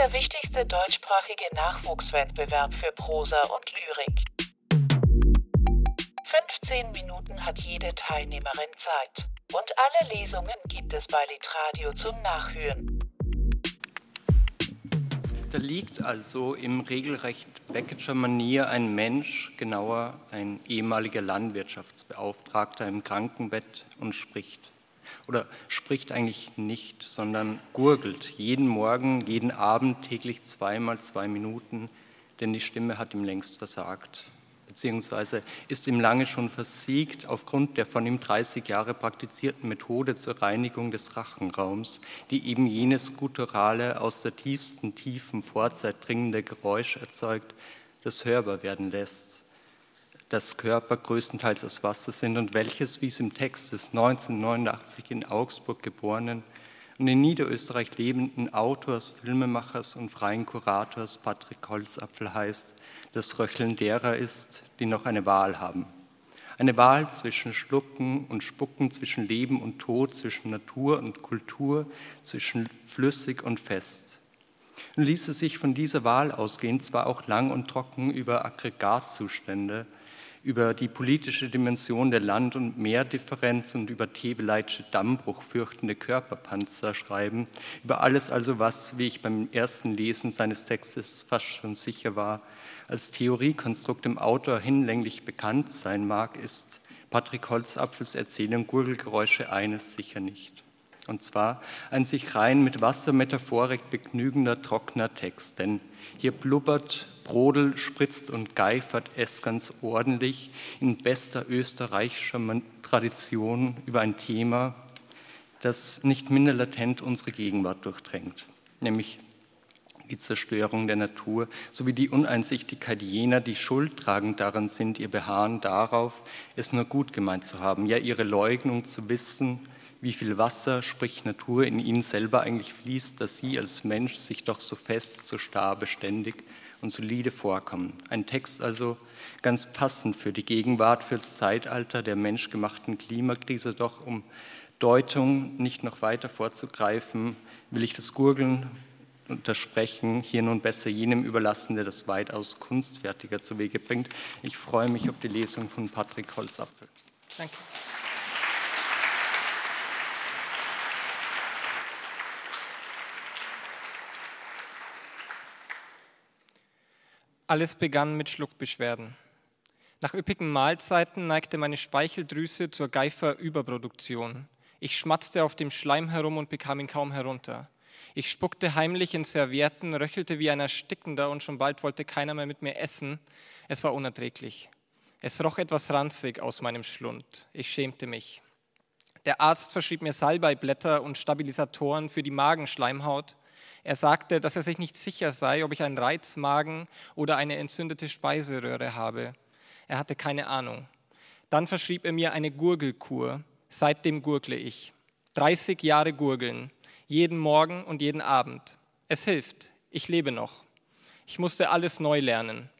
der wichtigste deutschsprachige Nachwuchswettbewerb für Prosa und Lyrik. 15 Minuten hat jede Teilnehmerin Zeit. Und alle Lesungen gibt es bei Litradio zum Nachhören. Da liegt also im regelrecht Beckett'scher Manier ein Mensch, genauer ein ehemaliger Landwirtschaftsbeauftragter im Krankenbett und spricht. Oder spricht eigentlich nicht, sondern gurgelt jeden Morgen, jeden Abend, täglich zweimal zwei Minuten, denn die Stimme hat ihm längst versagt. Beziehungsweise ist ihm lange schon versiegt aufgrund der von ihm 30 Jahre praktizierten Methode zur Reinigung des Rachenraums, die eben jenes gutturale, aus der tiefsten Tiefen Vorzeit dringende Geräusch erzeugt, das hörbar werden lässt, das Körper größtenteils aus Wasser sind und welches, wie es im Text des 1989 in Augsburg geborenen und in Niederösterreich lebenden Autors, Filmemachers und freien Kurators Patrick Holzapfel heißt, das Röcheln derer ist, die noch eine Wahl haben. Eine Wahl zwischen Schlucken und Spucken, zwischen Leben und Tod, zwischen Natur und Kultur, zwischen flüssig und fest. Und ließe sich von dieser Wahl ausgehen, zwar auch lang und trocken über Aggregatzustände, über die politische Dimension der Land- und Meerdifferenz und über Teveleitsche Dammbruch fürchtende Körperpanzer schreiben, über alles also, was, wie ich beim ersten Lesen seines Textes fast schon sicher war, als Theoriekonstrukt dem Autor hinlänglich bekannt sein mag, ist Patrick Holzapfels Erzählung Gurgelgeräusche eines sicher nicht. Und zwar ein sich rein mit Wassermetaphorik begnügender, trockener Text. Denn hier blubbert, brodelt, spritzt und geifert es ganz ordentlich in bester österreichischer Tradition über ein Thema, das nicht minder latent unsere Gegenwart durchdrängt, nämlich die Zerstörung der Natur sowie die Uneinsichtigkeit jener, die schuldtragend daran sind, ihr Beharren darauf, es nur gut gemeint zu haben, ja ihre Leugnung zu wissen, wie viel Wasser, sprich Natur, in ihnen selber eigentlich fließt, dass sie als Mensch sich doch so fest, so starr, beständig und solide vorkommen. Ein Text also ganz passend für die Gegenwart, für das Zeitalter der menschgemachten Klimakrise, doch um Deutung nicht noch weiter vorzugreifen, will ich das Gurgeln untersprechen, hier nun besser jenem überlassen, der das weitaus kunstfertiger zu Wege bringt. Ich freue mich auf die Lesung von Patrick Holzapfel. Danke. Alles begann mit Schluckbeschwerden. Nach üppigen Mahlzeiten neigte meine Speicheldrüse zur Geifer-Überproduktion. Ich schmatzte auf dem Schleim herum und bekam ihn kaum herunter. Ich spuckte heimlich in Servietten, röchelte wie ein Erstickender und schon bald wollte keiner mehr mit mir essen. Es war unerträglich. Es roch etwas ranzig aus meinem Schlund. Ich schämte mich. Der Arzt verschrieb mir Salbeiblätter und Stabilisatoren für die Magenschleimhaut. Er sagte, dass er sich nicht sicher sei, ob ich einen Reizmagen oder eine entzündete Speiseröhre habe. Er hatte keine Ahnung. Dann verschrieb er mir eine Gurgelkur. Seitdem gurgle ich. 30 Jahre Gurgeln jeden Morgen und jeden Abend. Es hilft, ich lebe noch. Ich musste alles neu lernen.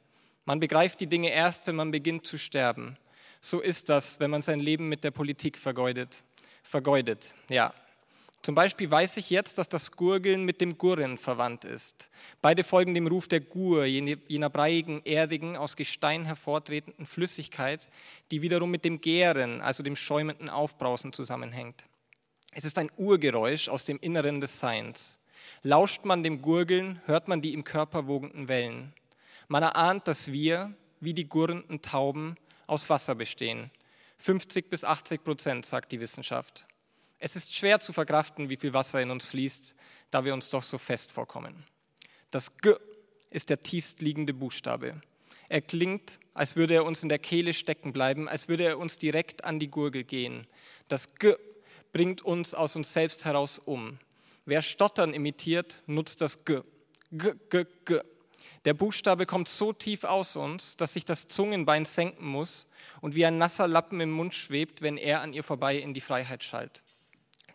Man begreift die Dinge erst, wenn man beginnt zu sterben. So ist das, wenn man sein Leben mit der Politik vergeudet. Vergeudet, ja. Zum Beispiel weiß ich jetzt, dass das Gurgeln mit dem Gurren verwandt ist. Beide folgen dem Ruf der Gur, jener breiigen, erdigen, aus Gestein hervortretenden Flüssigkeit, die wiederum mit dem Gären, also dem schäumenden Aufbrausen zusammenhängt. Es ist ein Urgeräusch aus dem Inneren des Seins. Lauscht man dem Gurgeln, hört man die im Körper wogenden Wellen. Man erahnt, dass wir, wie die gurrenden Tauben, aus Wasser bestehen. 50 bis 80 Prozent, sagt die Wissenschaft. Es ist schwer zu verkraften, wie viel Wasser in uns fließt, da wir uns doch so fest vorkommen. Das G ist der tiefst liegende Buchstabe. Er klingt, als würde er uns in der Kehle stecken bleiben, als würde er uns direkt an die Gurgel gehen. Das G bringt uns aus uns selbst heraus um. Wer Stottern imitiert, nutzt das G. G, G, G. Der Buchstabe kommt so tief aus uns, dass sich das Zungenbein senken muss und wie ein nasser Lappen im Mund schwebt, wenn er an ihr vorbei in die Freiheit schallt.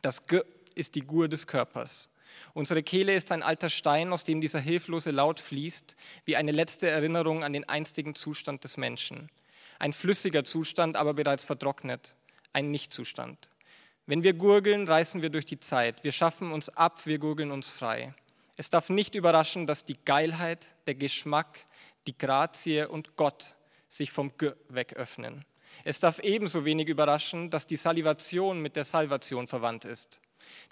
Das G ist die Gur des Körpers. Unsere Kehle ist ein alter Stein, aus dem dieser hilflose Laut fließt, wie eine letzte Erinnerung an den einstigen Zustand des Menschen. Ein flüssiger Zustand, aber bereits vertrocknet. Ein Nichtzustand. Wenn wir gurgeln, reißen wir durch die Zeit. Wir schaffen uns ab, wir gurgeln uns frei. Es darf nicht überraschen, dass die Geilheit, der Geschmack, die Grazie und Gott sich vom G weg öffnen. Es darf ebenso wenig überraschen, dass die Salivation mit der Salvation verwandt ist.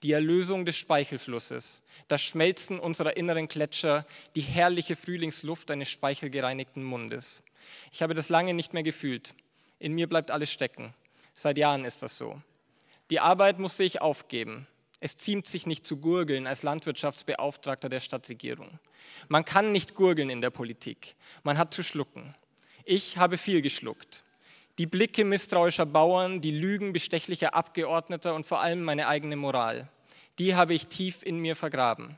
Die Erlösung des Speichelflusses, das Schmelzen unserer inneren Gletscher, die herrliche Frühlingsluft eines speichelgereinigten Mundes. Ich habe das lange nicht mehr gefühlt. In mir bleibt alles stecken. Seit Jahren ist das so. Die Arbeit musste ich aufgeben. Es ziemt sich nicht zu gurgeln als Landwirtschaftsbeauftragter der Stadtregierung. Man kann nicht gurgeln in der Politik. Man hat zu schlucken. Ich habe viel geschluckt. Die Blicke misstrauischer Bauern, die Lügen bestechlicher Abgeordneter und vor allem meine eigene Moral, die habe ich tief in mir vergraben.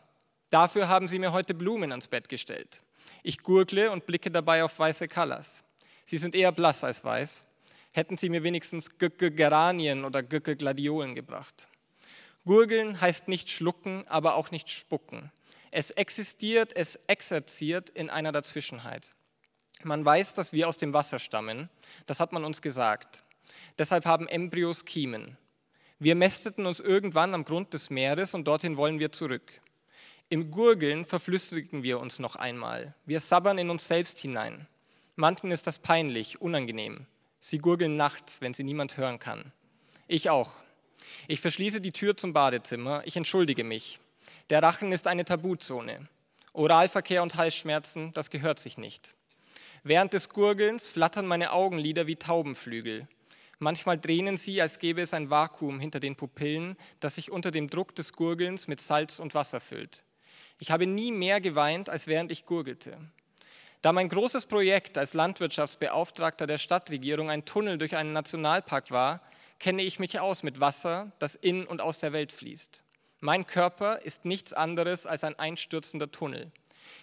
Dafür haben sie mir heute Blumen ans Bett gestellt. Ich gurgle und blicke dabei auf weiße Colors. Sie sind eher blass als weiß. Hätten sie mir wenigstens Göcke Geranien oder Göcke Gladiolen gebracht. Gurgeln heißt nicht schlucken, aber auch nicht spucken. Es existiert, es exerziert in einer Dazwischenheit. Man weiß, dass wir aus dem Wasser stammen. Das hat man uns gesagt. Deshalb haben Embryos Kiemen. Wir mästeten uns irgendwann am Grund des Meeres und dorthin wollen wir zurück. Im Gurgeln verflüssigen wir uns noch einmal. Wir sabbern in uns selbst hinein. Manchen ist das peinlich, unangenehm. Sie gurgeln nachts, wenn sie niemand hören kann. Ich auch. Ich verschließe die Tür zum Badezimmer. Ich entschuldige mich. Der Rachen ist eine Tabuzone. Oralverkehr und Halsschmerzen, das gehört sich nicht. Während des Gurgelns flattern meine Augenlider wie Taubenflügel. Manchmal tränen sie, als gäbe es ein Vakuum hinter den Pupillen, das sich unter dem Druck des Gurgelns mit Salz und Wasser füllt. Ich habe nie mehr geweint, als während ich gurgelte. Da mein großes Projekt als Landwirtschaftsbeauftragter der Stadtregierung ein Tunnel durch einen Nationalpark war, kenne ich mich aus mit Wasser, das in und aus der Welt fließt. Mein Körper ist nichts anderes als ein einstürzender Tunnel.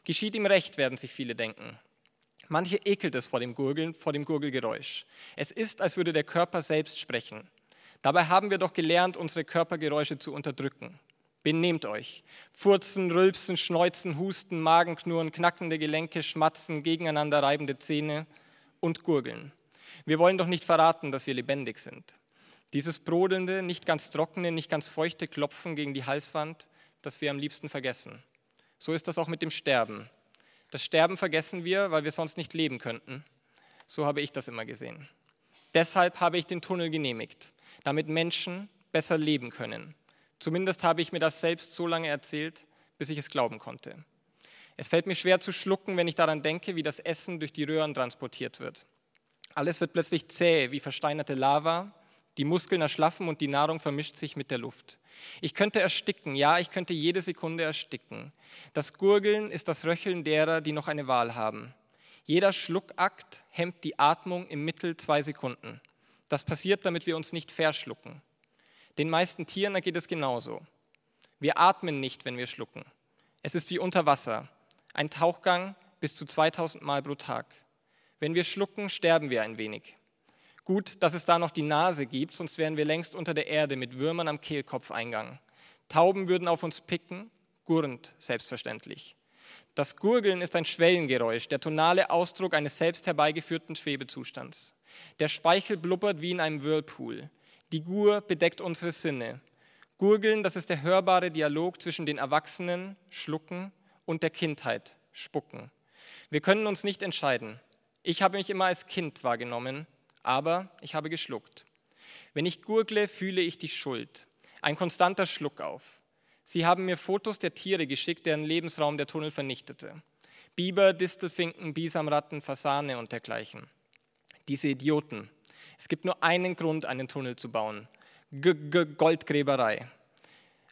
Geschieht ihm recht, werden sich viele denken. Manche ekelt es vor dem Gurgeln, vor dem Gurgelgeräusch. Es ist, als würde der Körper selbst sprechen. Dabei haben wir doch gelernt, unsere Körpergeräusche zu unterdrücken. Benehmt euch. Furzen, Rülpsen, Schneuzen, Husten, Magenknurren, knackende Gelenke, Schmatzen, gegeneinander reibende Zähne und Gurgeln. Wir wollen doch nicht verraten, dass wir lebendig sind. Dieses brodelnde, nicht ganz trockene, nicht ganz feuchte Klopfen gegen die Halswand, das wir am liebsten vergessen. So ist das auch mit dem Sterben. Das Sterben vergessen wir, weil wir sonst nicht leben könnten. So habe ich das immer gesehen. Deshalb habe ich den Tunnel genehmigt, damit Menschen besser leben können. Zumindest habe ich mir das selbst so lange erzählt, bis ich es glauben konnte. Es fällt mir schwer zu schlucken, wenn ich daran denke, wie das Essen durch die Röhren transportiert wird. Alles wird plötzlich zäh wie versteinerte Lava, die Muskeln erschlaffen und die Nahrung vermischt sich mit der Luft. Ich könnte ersticken, ja, ich könnte jede Sekunde ersticken. Das Gurgeln ist das Röcheln derer, die noch eine Wahl haben. Jeder Schluckakt hemmt die Atmung im Mittel zwei Sekunden. Das passiert, damit wir uns nicht verschlucken. Den meisten Tieren geht es genauso. Wir atmen nicht, wenn wir schlucken. Es ist wie unter Wasser, ein Tauchgang bis zu 2000 Mal pro Tag. Wenn wir schlucken, sterben wir ein wenig. Gut, dass es da noch die Nase gibt, sonst wären wir längst unter der Erde mit Würmern am Kehlkopfeingang. Tauben würden auf uns picken, gurrend selbstverständlich. Das Gurgeln ist ein Schwellengeräusch, der tonale Ausdruck eines selbst herbeigeführten Schwebezustands. Der Speichel blubbert wie in einem Whirlpool. Die Gur bedeckt unsere Sinne. Gurgeln, das ist der hörbare Dialog zwischen den Erwachsenen, Schlucken, und der Kindheit, Spucken. Wir können uns nicht entscheiden. Ich habe mich immer als Kind wahrgenommen, aber ich habe geschluckt. Wenn ich gurgle, fühle ich die Schuld. Ein konstanter Schluck auf. Sie haben mir Fotos der Tiere geschickt, deren Lebensraum der Tunnel vernichtete. Biber, Distelfinken, Bisamratten, Fasane und dergleichen. Diese Idioten, es gibt nur einen Grund, einen Tunnel zu bauen. G -G Goldgräberei.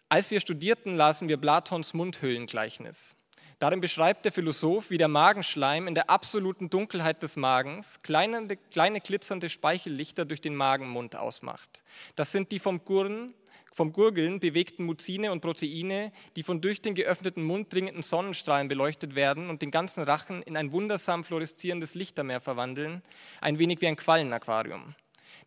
Als wir studierten, lasen wir Platons Mundhöhlengleichnis. Darin beschreibt der Philosoph, wie der Magenschleim in der absoluten Dunkelheit des Magens kleine, kleine glitzernde Speichellichter durch den Magenmund ausmacht. Das sind die vom Gurren, vom Gurgeln bewegten Muzine und Proteine, die von durch den geöffneten Mund dringenden Sonnenstrahlen beleuchtet werden und den ganzen Rachen in ein wundersam fluoreszierendes Lichtermeer verwandeln, ein wenig wie ein Quallenaquarium.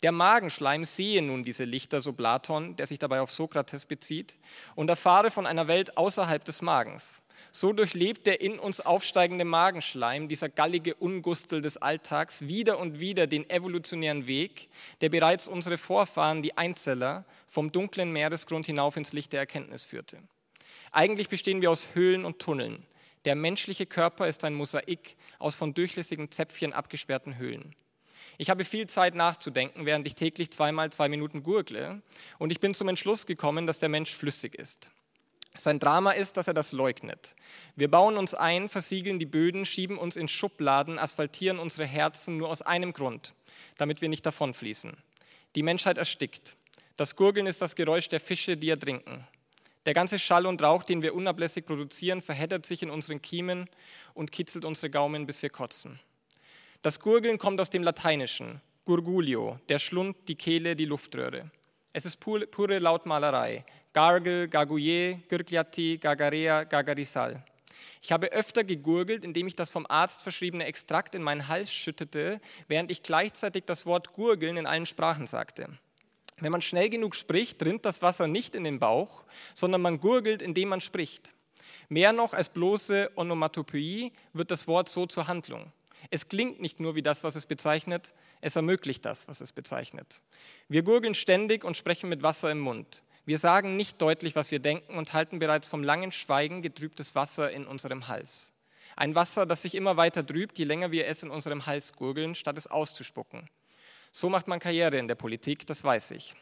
Der Magenschleim sehe nun diese Lichter, so Platon, der sich dabei auf Sokrates bezieht, und erfahre von einer Welt außerhalb des Magens. So durchlebt der in uns aufsteigende Magenschleim, dieser gallige Ungustel des Alltags, wieder und wieder den evolutionären Weg, der bereits unsere Vorfahren, die Einzeller, vom dunklen Meeresgrund hinauf ins Licht der Erkenntnis führte. Eigentlich bestehen wir aus Höhlen und Tunneln. Der menschliche Körper ist ein Mosaik aus von durchlässigen Zäpfchen abgesperrten Höhlen. Ich habe viel Zeit nachzudenken, während ich täglich zweimal zwei Minuten gurgle, und ich bin zum Entschluss gekommen, dass der Mensch flüssig ist. Sein Drama ist, dass er das leugnet. Wir bauen uns ein, versiegeln die Böden, schieben uns in Schubladen, asphaltieren unsere Herzen nur aus einem Grund, damit wir nicht davonfließen. Die Menschheit erstickt. Das Gurgeln ist das Geräusch der Fische, die ertrinken. Der ganze Schall und Rauch, den wir unablässig produzieren, verheddert sich in unseren Kiemen und kitzelt unsere Gaumen, bis wir kotzen. Das Gurgeln kommt aus dem Lateinischen, Gurgulio, der Schlund, die Kehle, die Luftröhre. Es ist pure, Lautmalerei. Gargle, Gargouillet, Gürgliati, Gagarea, Gagarisal. Ich habe öfter gegurgelt, indem ich das vom Arzt verschriebene Extrakt in meinen Hals schüttete, während ich gleichzeitig das Wort Gurgeln in allen Sprachen sagte. Wenn man schnell genug spricht, rinnt das Wasser nicht in den Bauch, sondern man gurgelt, indem man spricht. Mehr noch als bloße Onomatopoeie wird das Wort so zur Handlung. Es klingt nicht nur wie das, was es bezeichnet, es ermöglicht das, was es bezeichnet. Wir gurgeln ständig und sprechen mit Wasser im Mund. Wir sagen nicht deutlich, was wir denken und halten bereits vom langen Schweigen getrübtes Wasser in unserem Hals. Ein Wasser, das sich immer weiter trübt, je länger wir es in unserem Hals gurgeln, statt es auszuspucken. So macht man Karriere in der Politik, das weiß ich.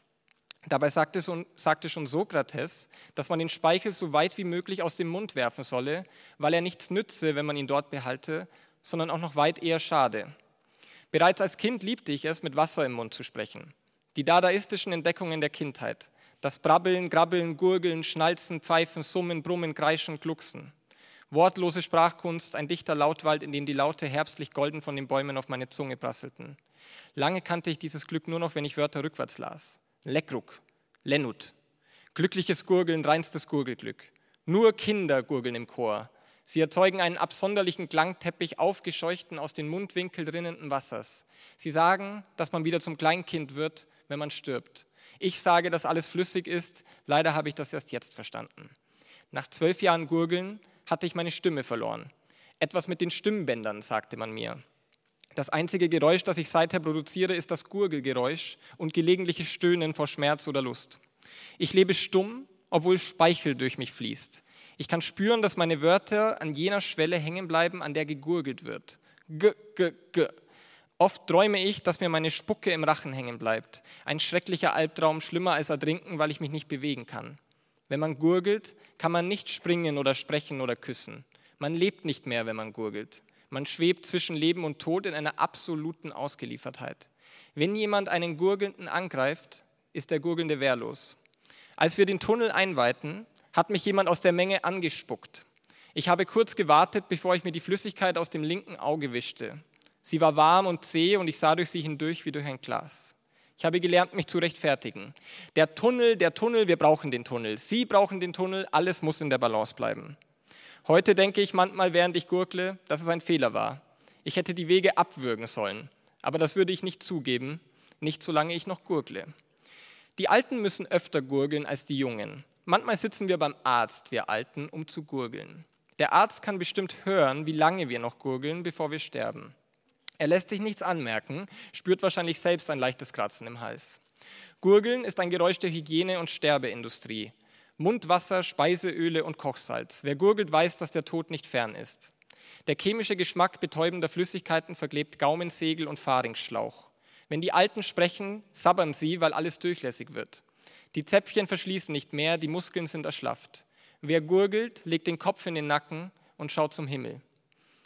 Dabei sagte, schon Sokrates, dass man den Speichel so weit wie möglich aus dem Mund werfen solle, weil er nichts nütze, wenn man ihn dort behalte, sondern auch noch weit eher schade. Bereits als Kind liebte ich es, mit Wasser im Mund zu sprechen. Die dadaistischen Entdeckungen der Kindheit. Das Brabbeln, Grabbeln, Gurgeln, Schnalzen, Pfeifen, Summen, Brummen, Kreischen, Glucksen. Wortlose Sprachkunst, ein dichter Lautwald, in dem die Laute herbstlich golden von den Bäumen auf meine Zunge prasselten. Lange kannte ich dieses Glück nur noch, wenn ich Wörter rückwärts las. Leckruck, Lennut. Glückliches Gurgeln, reinstes Gurgelglück. Nur Kinder gurgeln im Chor. Sie erzeugen einen absonderlichen Klangteppich aufgescheuchten, aus den Mundwinkeln rinnenden Wassers. Sie sagen, dass man wieder zum Kleinkind wird, wenn man stirbt. Ich sage, dass alles flüssig ist. Leider habe ich das erst jetzt verstanden. Nach zwölf Jahren Gurgeln hatte ich meine Stimme verloren. Etwas mit den Stimmbändern, sagte man mir. Das einzige Geräusch, das ich seither produziere, ist das Gurgelgeräusch und gelegentliches Stöhnen vor Schmerz oder Lust. Ich lebe stumm, obwohl Speichel durch mich fließt. Ich kann spüren, dass meine Wörter an jener Schwelle hängen bleiben, an der gegurgelt wird. G, g, g. Oft träume ich, dass mir meine Spucke im Rachen hängen bleibt. Ein schrecklicher Albtraum, schlimmer als Ertrinken, weil ich mich nicht bewegen kann. Wenn man gurgelt, kann man nicht springen oder sprechen oder küssen. Man lebt nicht mehr, wenn man gurgelt. Man schwebt zwischen Leben und Tod in einer absoluten Ausgeliefertheit. Wenn jemand einen Gurgelnden angreift, ist der Gurgelnde wehrlos. Als wir den Tunnel einweihten, hat mich jemand aus der Menge angespuckt. Ich habe kurz gewartet, bevor ich mir die Flüssigkeit aus dem linken Auge wischte. Sie war warm und zäh und ich sah durch sie hindurch wie durch ein Glas. Ich habe gelernt, mich zu rechtfertigen. Der Tunnel, der Tunnel, wir brauchen den Tunnel. Sie brauchen den Tunnel, alles muss in der Balance bleiben. Heute denke ich manchmal, während ich gurkle, dass es ein Fehler war. Ich hätte die Wege abwürgen sollen. Aber das würde ich nicht zugeben, nicht solange ich noch gurkle. Die Alten müssen öfter gurgeln als die Jungen. Manchmal sitzen wir beim Arzt, wir Alten, um zu gurgeln. Der Arzt kann bestimmt hören, wie lange wir noch gurgeln, bevor wir sterben. Er lässt sich nichts anmerken, spürt wahrscheinlich selbst ein leichtes Kratzen im Hals. Gurgeln ist ein Geräusch der Hygiene- und Sterbeindustrie. Mundwasser, Speiseöle und Kochsalz. Wer gurgelt, weiß, dass der Tod nicht fern ist. Der chemische Geschmack betäubender Flüssigkeiten verklebt Gaumensegel und Pharynxschlauch. Wenn die Alten sprechen, sabbern sie, weil alles durchlässig wird. Die Zäpfchen verschließen nicht mehr, die Muskeln sind erschlafft. Wer gurgelt, legt den Kopf in den Nacken und schaut zum Himmel.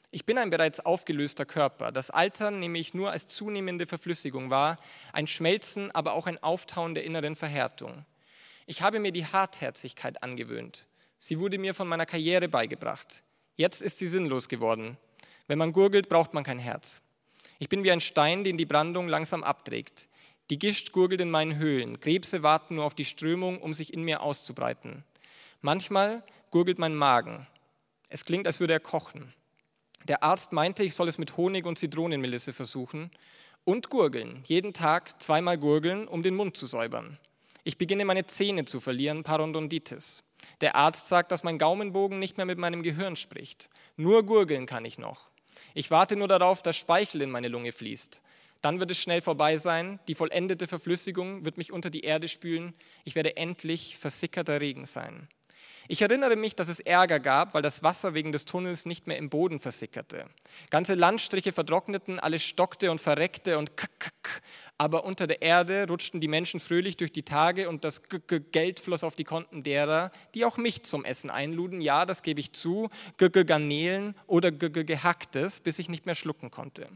Ich bin ein bereits aufgelöster Körper. Das Altern nehme ich nur als zunehmende Verflüssigung wahr, ein Schmelzen, aber auch ein Auftauen der inneren Verhärtung. Ich habe mir die Hartherzigkeit angewöhnt. Sie wurde mir von meiner Karriere beigebracht. Jetzt ist sie sinnlos geworden. Wenn man gurgelt, braucht man kein Herz. Ich bin wie ein Stein, den die Brandung langsam abträgt. Die Gischt gurgelt in meinen Höhlen. Krebse warten nur auf die Strömung, um sich in mir auszubreiten. Manchmal gurgelt mein Magen. Es klingt, als würde er kochen. Der Arzt meinte, ich soll es mit Honig und Zitronenmelisse versuchen und gurgeln. Jeden Tag zweimal gurgeln, um den Mund zu säubern. Ich beginne meine Zähne zu verlieren, Parodontitis. Der Arzt sagt, dass mein Gaumenbogen nicht mehr mit meinem Gehirn spricht. Nur gurgeln kann ich noch. Ich warte nur darauf, dass Speichel in meine Lunge fließt. Dann wird es schnell vorbei sein. Die vollendete Verflüssigung wird mich unter die Erde spülen. Ich werde endlich versickerter Regen sein. Ich erinnere mich, dass es Ärger gab, weil das Wasser wegen des Tunnels nicht mehr im Boden versickerte. Ganze Landstriche vertrockneten, alles stockte und verreckte und kack, aber unter der Erde rutschten die Menschen fröhlich durch die Tage und das Geld floss auf die Konten derer, die auch mich zum Essen einluden. Ja, das gebe ich zu, Garnelen oder Gehacktes, bis ich nicht mehr schlucken konnte.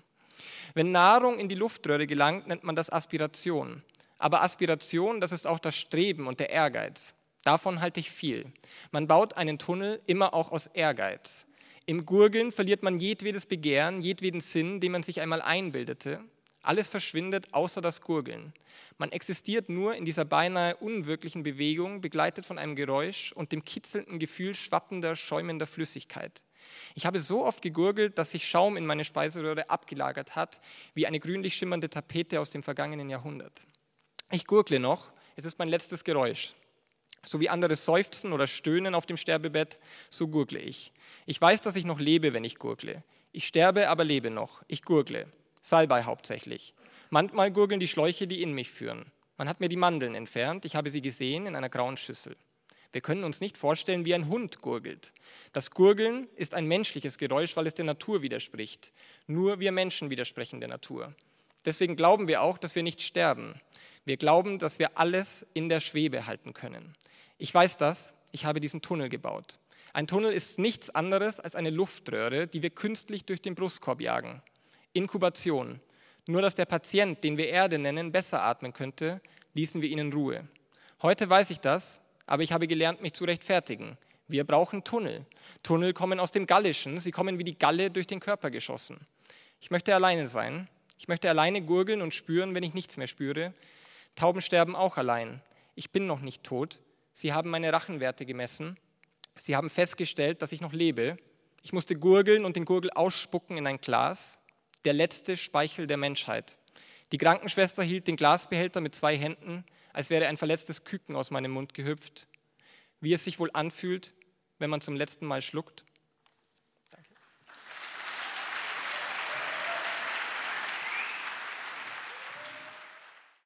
Wenn Nahrung in die Luftröhre gelangt, nennt man das Aspiration. Aber Aspiration, das ist auch das Streben und der Ehrgeiz. Davon halte ich viel. Man baut einen Tunnel immer auch aus Ehrgeiz. Im Gurgeln verliert man jedwedes Begehren, jedweden Sinn, den man sich einmal einbildete. Alles verschwindet außer das Gurgeln. Man existiert nur in dieser beinahe unwirklichen Bewegung, begleitet von einem Geräusch und dem kitzelnden Gefühl schwappender, schäumender Flüssigkeit. Ich habe so oft gegurgelt, dass sich Schaum in meine Speiseröhre abgelagert hat, wie eine grünlich schimmernde Tapete aus dem vergangenen Jahrhundert. Ich gurgle noch, es ist mein letztes Geräusch. So wie andere seufzen oder stöhnen auf dem Sterbebett, so gurgle ich. Ich weiß, dass ich noch lebe, wenn ich gurgle. Ich sterbe, aber lebe noch. Ich gurgle. Salbei hauptsächlich. Manchmal gurgeln die Schläuche, die in mich führen. Man hat mir die Mandeln entfernt. Ich habe sie gesehen in einer grauen Schüssel. Wir können uns nicht vorstellen, wie ein Hund gurgelt. Das Gurgeln ist ein menschliches Geräusch, weil es der Natur widerspricht. Nur wir Menschen widersprechen der Natur. Deswegen glauben wir auch, dass wir nicht sterben. Wir glauben, dass wir alles in der Schwebe halten können. Ich weiß das, ich habe diesen Tunnel gebaut. Ein Tunnel ist nichts anderes als eine Luftröhre, die wir künstlich durch den Brustkorb jagen. Inkubation. Nur dass der Patient, den wir Erde nennen, besser atmen könnte, ließen wir ihn in Ruhe. Heute weiß ich das, aber ich habe gelernt, mich zu rechtfertigen. Wir brauchen Tunnel. Tunnel kommen aus dem Gallischen, sie kommen wie die Galle durch den Körper geschossen. Ich möchte alleine sein. Ich möchte alleine gurgeln und spüren, wenn ich nichts mehr spüre. Tauben sterben auch allein. Ich bin noch nicht tot. Sie haben meine Rachenwerte gemessen. Sie haben festgestellt, dass ich noch lebe. Ich musste gurgeln und den Gurgel ausspucken in ein Glas. Der letzte Speichel der Menschheit. Die Krankenschwester hielt den Glasbehälter mit zwei Händen, als wäre ein verletztes Küken aus meinem Mund gehüpft. Wie es sich wohl anfühlt, wenn man zum letzten Mal schluckt.